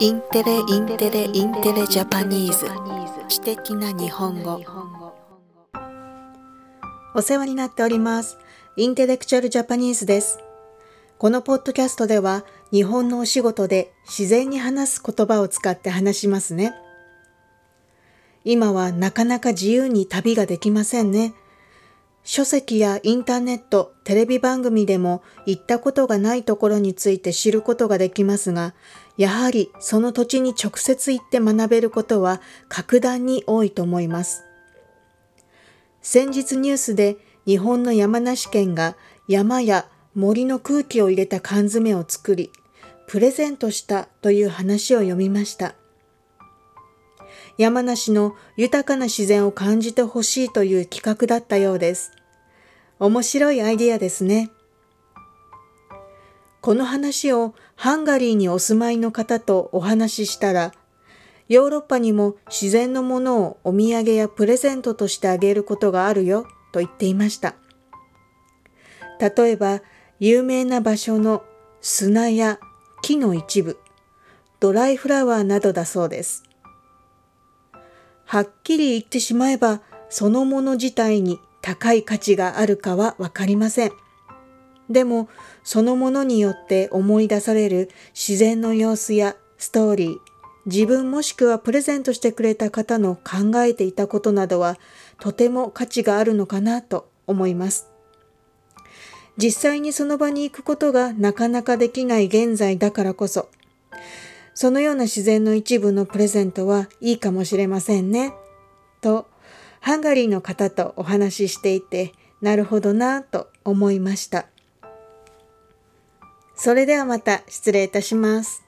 Intelle Intelle Intelle Japanese。知的な日本語。お世話になっております。 Intellectual Japanese です。このポッドキャストでは日本のお仕事で自然に話す言葉を使って話しますね。今はなかなか自由に旅ができませんね。書籍やインターネット、テレビ番組でも行ったことがないところについて知ることができますが、やはりその土地に直接行って学べることは格段に多いと思います。先日ニュースで日本の山梨県が山や森の空気を入れた缶詰を作り、プレゼントしたという話を読みました。山梨の豊かな自然を感じてほしいという企画だったようです。面白いアイディアですね。この話をハンガリーにお住まいの方とお話ししたら、ヨーロッパにも自然のものをお土産やプレゼントとしてあげることがあるよと言っていました。例えば、有名な場所の砂や木の一部、ドライフラワーなどだそうです。はっきり言ってしまえば、そのもの自体に高い価値があるかはわかりません。でも、そのものによって思い出される自然の様子やストーリー、自分もしくはプレゼントしてくれた方の考えていたことなどはとても価値があるのかなと思います。実際にその場に行くことがなかなかできない現在だからこそ、そのような自然の一部のプレゼントはいいかもしれませんね。とハンガリーの方とお話ししていて、なるほどなぁと思いました。それではまた失礼いたします。